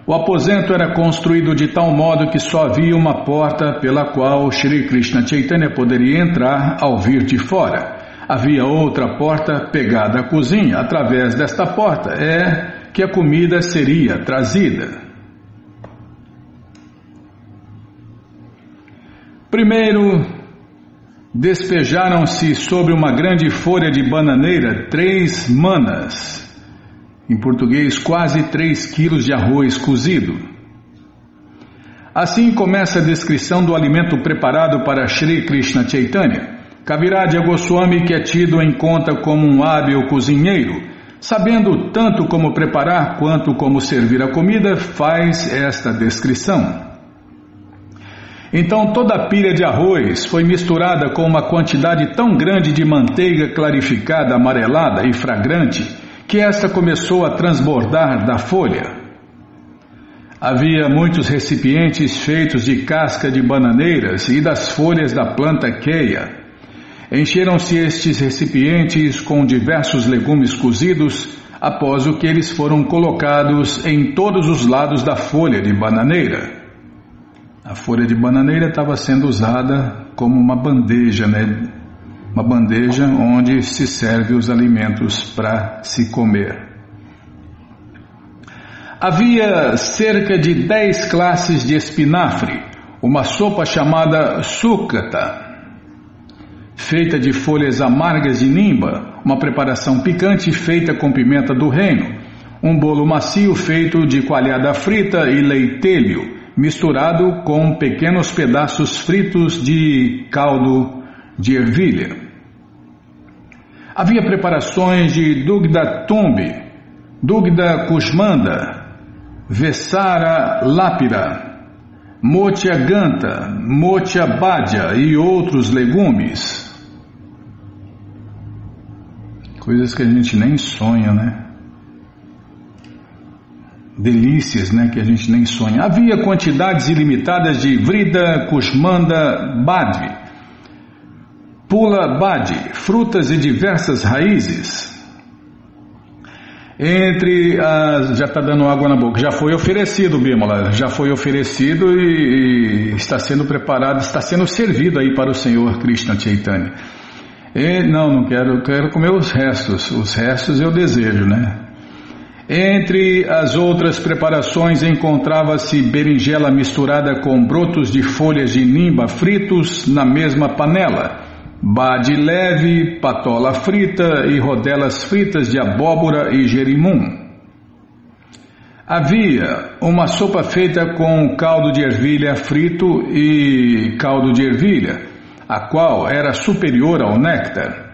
O aposento era construído de tal modo que só havia uma porta pela qual Sri Krishna Chaitanya poderia entrar ao vir de fora. Havia outra porta pegada à cozinha. Através desta porta é que a comida seria trazida. Primeiro, despejaram-se sobre uma grande folha de bananeira três manas em português, quase 3 quilos de arroz cozido. Assim começa a descrição do alimento preparado para Sri Krishna Chaitanya. Kaviraj Goswami, que é tido em conta como um hábil cozinheiro, sabendo tanto como preparar quanto como servir a comida, faz esta descrição. Então toda a pilha de arroz foi misturada com uma quantidade tão grande de manteiga clarificada, amarelada e fragrante que esta começou a transbordar da folha. Havia muitos recipientes feitos de casca de bananeiras e das folhas da planta queia. Encheram-se estes recipientes com diversos legumes cozidos, após o que eles foram colocados em todos os lados da folha de bananeira. A folha de bananeira estava sendo usada como uma bandeja, né? Uma bandeja onde se serve os alimentos para se comer. Havia cerca de dez classes de espinafre, uma sopa chamada sucata, feita de folhas amargas de nimba, uma preparação picante feita com pimenta do reino, um bolo macio feito de coalhada frita e leitelho, misturado com pequenos pedaços fritos de caldo de ervilha. Havia preparações de Dugda Tumbi, Dugda Kushmanda, Vessara Lápira, Motia Ganta, Motia Bhadia e outros legumes. Coisas que a gente nem sonha, né? delícias né, que a gente nem sonha. Havia quantidades ilimitadas de Vrida, Kushmanda, Badvi, Pula Badi, frutas e diversas raízes. Entre as. Já está dando água na boca. Já foi oferecido, Bímola. Já foi oferecido e, e, está sendo preparado, está sendo servido aí para o Senhor Krishna Chaitanya. E, não, não quero, quero comer os restos. Os restos eu desejo, né? Entre as outras preparações encontrava-se berinjela misturada com brotos de folhas de nimba fritos na mesma panela, bade leve, patola frita e rodelas fritas de abóbora e gerimum. Havia uma sopa feita com caldo de ervilha frito e caldo de ervilha, a qual era superior ao néctar.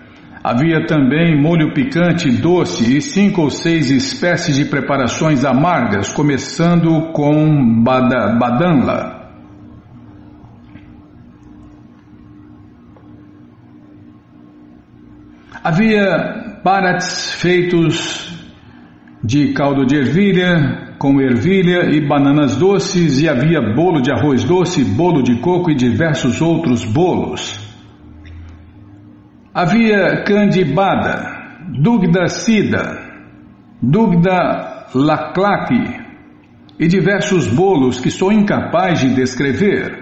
Havia também molho picante doce e cinco ou seis espécies de preparações amargas, começando com bada, badanla. Havia barats feitos de caldo de ervilha, com ervilha e bananas doces, e havia bolo de arroz doce, bolo de coco e diversos outros bolos. Havia Candibada, Dugda Sida, Dugda Laclaque e diversos bolos que sou incapaz de descrever.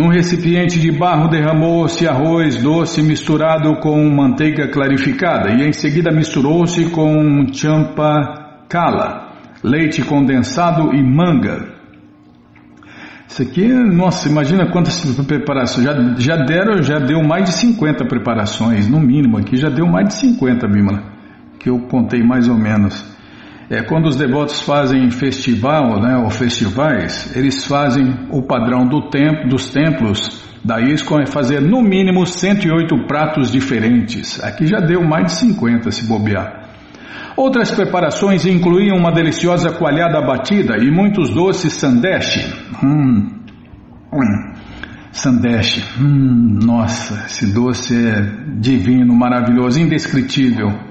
Num recipiente de barro derramou-se arroz doce misturado com manteiga clarificada e em seguida misturou-se com champa cala, leite condensado e manga. Isso aqui, nossa, imagina quantas preparações. Já, já deram, já deu mais de 50 preparações, no mínimo aqui já deu mais de 50, Bímola, que eu contei mais ou menos. É, quando os devotos fazem festival, né, ou festivais, eles fazem o padrão do tempo, dos templos da ISCOM é fazer no mínimo 108 pratos diferentes. Aqui já deu mais de 50 se bobear. Outras preparações incluíam uma deliciosa coalhada batida e muitos doces sandeche. Hum, hum. Hum, nossa, esse doce é divino, maravilhoso, indescritível.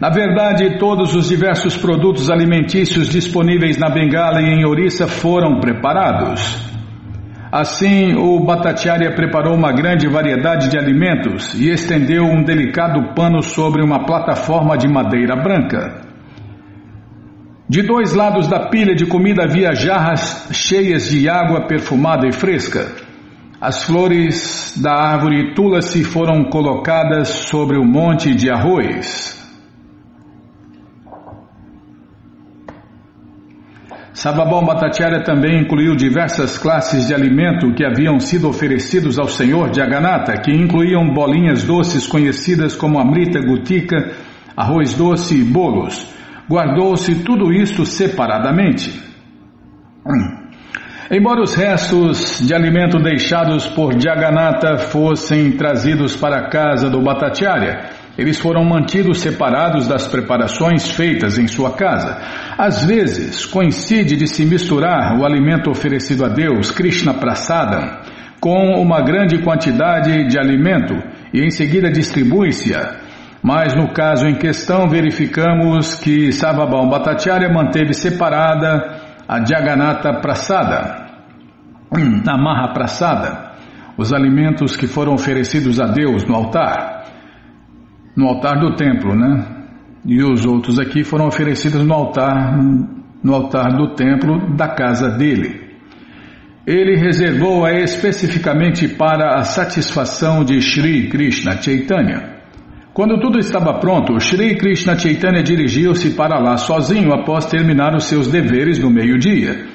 Na verdade, todos os diversos produtos alimentícios disponíveis na Bengala e em Orissa foram preparados. Assim, o Bhattacharya preparou uma grande variedade de alimentos e estendeu um delicado pano sobre uma plataforma de madeira branca. De dois lados da pilha de comida havia jarras cheias de água perfumada e fresca. As flores da árvore Tulasi foram colocadas sobre o monte de arroz. Sababão Bhattacharya também incluiu diversas classes de alimento que haviam sido oferecidos ao Senhor de Aganata, que incluíam bolinhas doces conhecidas como amrita gutica, arroz doce e bolos. Guardou-se tudo isto separadamente. Hum. Embora os restos de alimento deixados por Jagannatha fossem trazidos para a casa do Bhattacharya, eles foram mantidos separados das preparações feitas em sua casa. Às vezes, coincide de se misturar o alimento oferecido a Deus, Krishna Prasada, com uma grande quantidade de alimento e em seguida distribui-se-a. Mas no caso em questão, verificamos que Savabam Bhattacharya manteve separada a Jagannatha Prasada, a Maha Prasada, os alimentos que foram oferecidos a Deus no altar, no altar do templo, né? E os outros aqui foram oferecidos no altar, no altar do templo da casa dele. Ele reservou-a especificamente para a satisfação de Sri Krishna Chaitanya. Quando tudo estava pronto, Sri Krishna Chaitanya dirigiu-se para lá sozinho após terminar os seus deveres no meio-dia.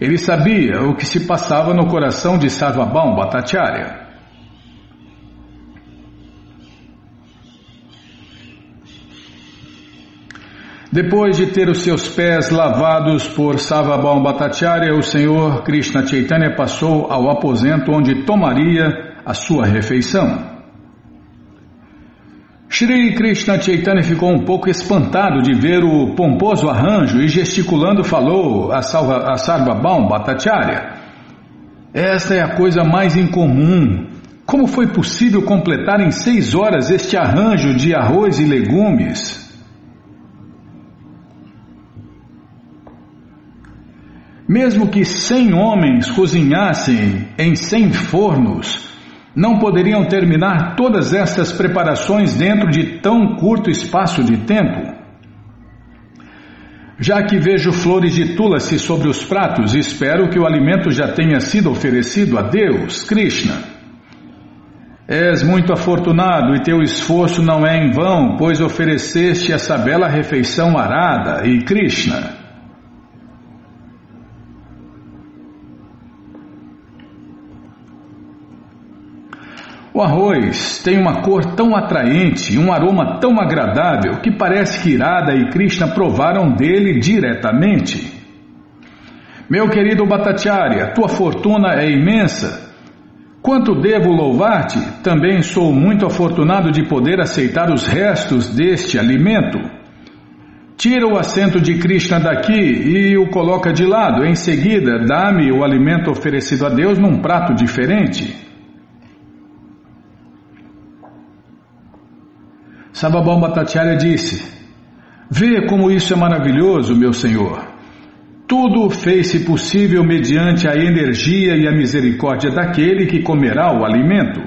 Ele sabia o que se passava no coração de Sarvabhaum Bhattacharya. Depois de ter os seus pés lavados por Sarvabhaum Bhattacharya, o Senhor Krishna Chaitanya passou ao aposento onde tomaria a sua refeição. Shri Krishna Chaitanya ficou um pouco espantado de ver o pomposo arranjo e gesticulando falou a, a Sarvabhaum Bhattacharya. Esta é a coisa mais incomum. Como foi possível completar em seis horas este arranjo de arroz e legumes? Mesmo que cem homens cozinhassem em cem fornos, não poderiam terminar todas estas preparações dentro de tão curto espaço de tempo. Já que vejo flores de tulasi sobre os pratos, espero que o alimento já tenha sido oferecido a Deus, Krishna. És muito afortunado e teu esforço não é em vão, pois ofereceste essa bela refeição arada e Krishna. O arroz tem uma cor tão atraente e um aroma tão agradável que parece que Irada e Krishna provaram dele diretamente. Meu querido Bhattacharya, tua fortuna é imensa. Quanto devo louvar-te, também sou muito afortunado de poder aceitar os restos deste alimento. Tira o assento de Krishna daqui e o coloca de lado. Em seguida, dá-me o alimento oferecido a Deus num prato diferente. Sababão Bhattacharya disse: Vê como isso é maravilhoso, meu Senhor. Tudo fez-se possível mediante a energia e a misericórdia daquele que comerá o alimento.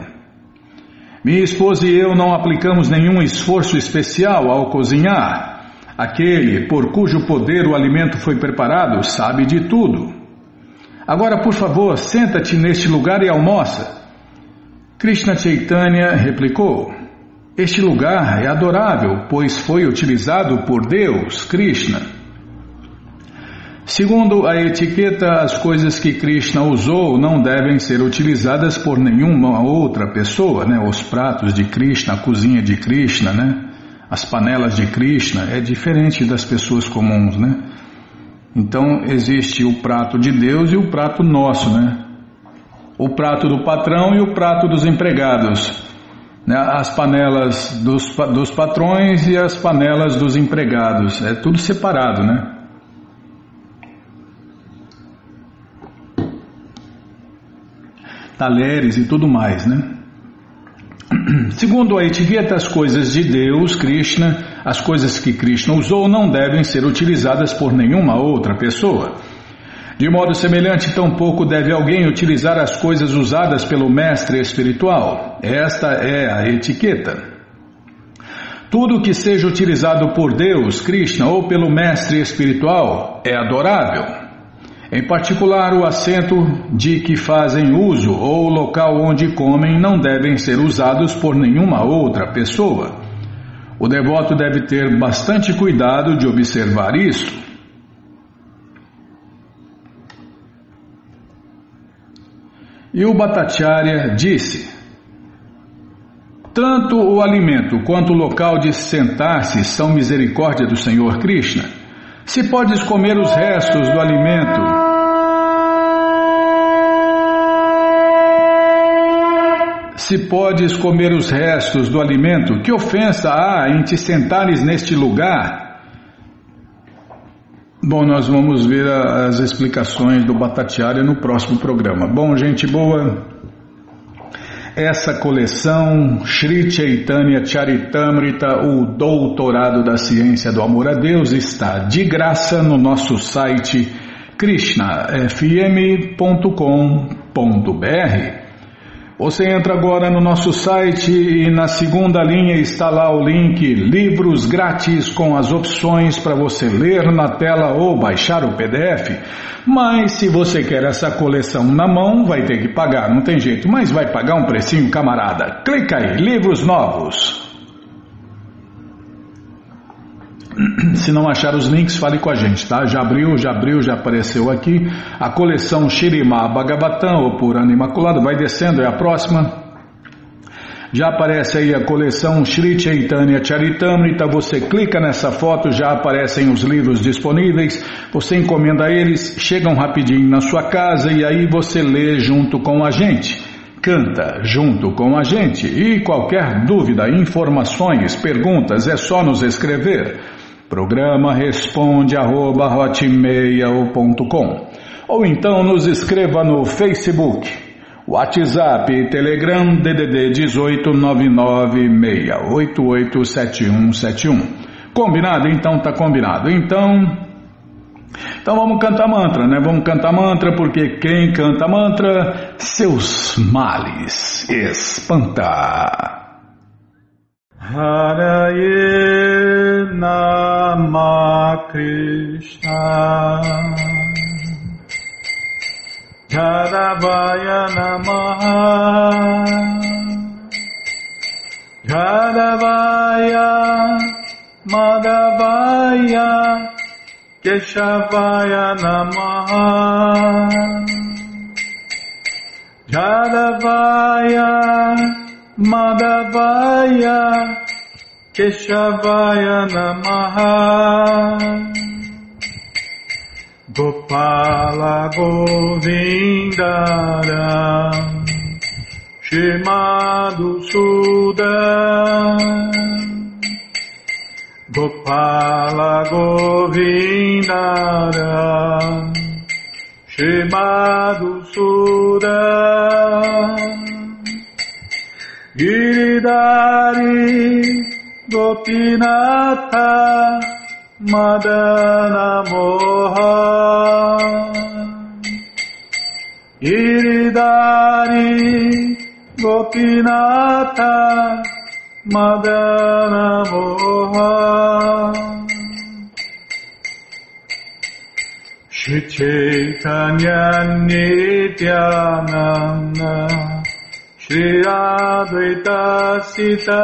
Minha esposa e eu não aplicamos nenhum esforço especial ao cozinhar. Aquele por cujo poder o alimento foi preparado sabe de tudo. Agora, por favor, senta-te neste lugar e almoça. Krishna Chaitanya replicou. Este lugar é adorável, pois foi utilizado por Deus, Krishna. Segundo a etiqueta, as coisas que Krishna usou não devem ser utilizadas por nenhuma outra pessoa, né? Os pratos de Krishna, a cozinha de Krishna, né? As panelas de Krishna é diferente das pessoas comuns, né? Então existe o prato de Deus e o prato nosso, né? O prato do patrão e o prato dos empregados né, as panelas dos, dos patrões e as panelas dos empregados. É tudo separado, né? Talheres e tudo mais, né? Segundo a etiqueta, as coisas de Deus, Krishna, as coisas que Krishna usou não devem ser utilizadas por nenhuma outra pessoa. De modo semelhante, tampouco deve alguém utilizar as coisas usadas pelo mestre espiritual. Esta é a etiqueta. Tudo que seja utilizado por Deus, Krishna ou pelo mestre espiritual é adorável. Em particular, o assento de que fazem uso ou o local onde comem não devem ser usados por nenhuma outra pessoa. O devoto deve ter bastante cuidado de observar isso. E o Bhattacharya disse: Tanto o alimento quanto o local de sentar-se são misericórdia do Senhor Krishna. Se podes comer os restos do alimento, se podes comer os restos do alimento, que ofensa há em te sentares neste lugar Bom, nós vamos ver as explicações do Batatiária no próximo programa. Bom, gente boa, essa coleção Sri Chaitanya Charitamrita, o Doutorado da Ciência do Amor a Deus, está de graça no nosso site krishnafm.com.br. Você entra agora no nosso site e na segunda linha está lá o link Livros Grátis com as opções para você ler na tela ou baixar o PDF. Mas se você quer essa coleção na mão, vai ter que pagar, não tem jeito, mas vai pagar um precinho, camarada. Clica aí, livros novos. Se não achar os links, fale com a gente, tá? Já abriu, já abriu, já apareceu aqui. A coleção Shirima Bhagavatam, ou Purana Imaculado, vai descendo, é a próxima. Já aparece aí a coleção Sri Chaitanya Charitamrita, você clica nessa foto, já aparecem os livros disponíveis, você encomenda eles, chegam rapidinho na sua casa e aí você lê junto com a gente. Canta junto com a gente e qualquer dúvida, informações, perguntas, é só nos escrever. Programa responde arroba hotmail.com ou então nos escreva no Facebook, WhatsApp, Telegram, DDD 18996887171. Combinado? Então tá combinado. Então, então vamos cantar mantra, né? Vamos cantar mantra porque quem canta mantra, seus males espanta. Haraye Nama Krishna. Jadavaya Namaha. Jadavaya Madhavaya Keshavaya Namaha. Jadavaya Madhavaya Keshavaya Namaha Gopala Govindara Shimadu Suda Gopala Govindara Shimadu Suda Giridari Gopinatha Madana Moha Giridari Gopinatha Madana Moha Shri Chaitanya Nityananda Shri Advaita Sita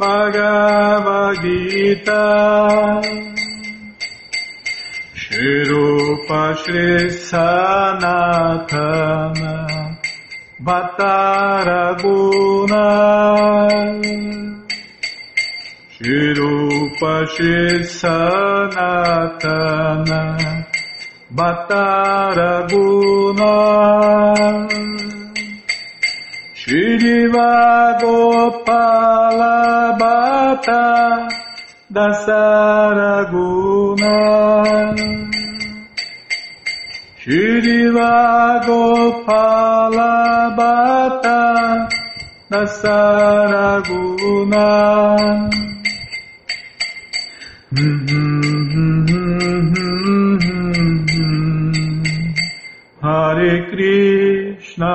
Bhagavad Gita. Shirupa Shri Sanatana Bhattaraguna Shirupa Shri Sanatana Bhattaraguna Shriva Gopala Bhatta Dasaraguna. Bhatta Dasaraguna. Hare Krishna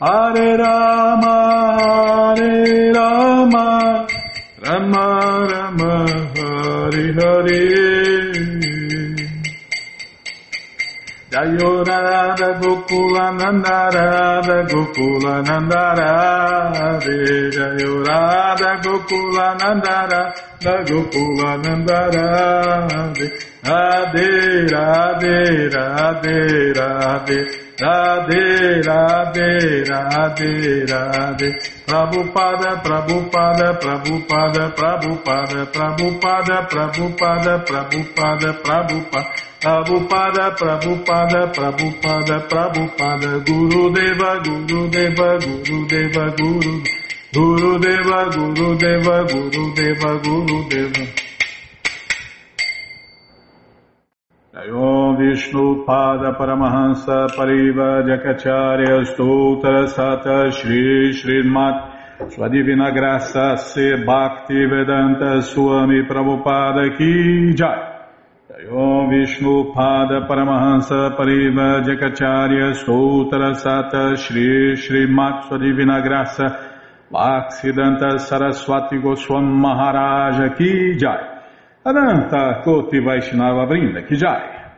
Hare Rama Hare Rama Rama Rama Hare Hare. Jayo Radha Gokula Nanda Radha Gokula Nanda Radhe. Jayo Radha Gokula Nanda Radha Gokula Nanda Radhe. Radhe Radhe Radhe Radhe, Radhe, Radhe, Radhe. Prabupada, prabupada, prabupada, prabupada, prabupada, prabupada, prabupada, prabupada, prabupada, prabupada, Prabhupada, Prabhupada, Guru Deva, Guru Deva, Guru Deva, Guru Guru Deva, Guru Deva, Guru Deva, Guru Deva. Vishnu Pada Paramahansa Pariva Jakacharya Stoutra Sata Shri Srimat Sua Graça Se Bhakti Vedanta Swami Prabhupada Ki Jai. Om Vishnu Pada Paramahansa Pariva Jakacharya Stoutra Sata Shri Srimat Sua Divina Graça Bhaksidanta Saraswati Goswam Maharaja Ki Jai. Ananta Koti Vaishnava Brinda Kijai,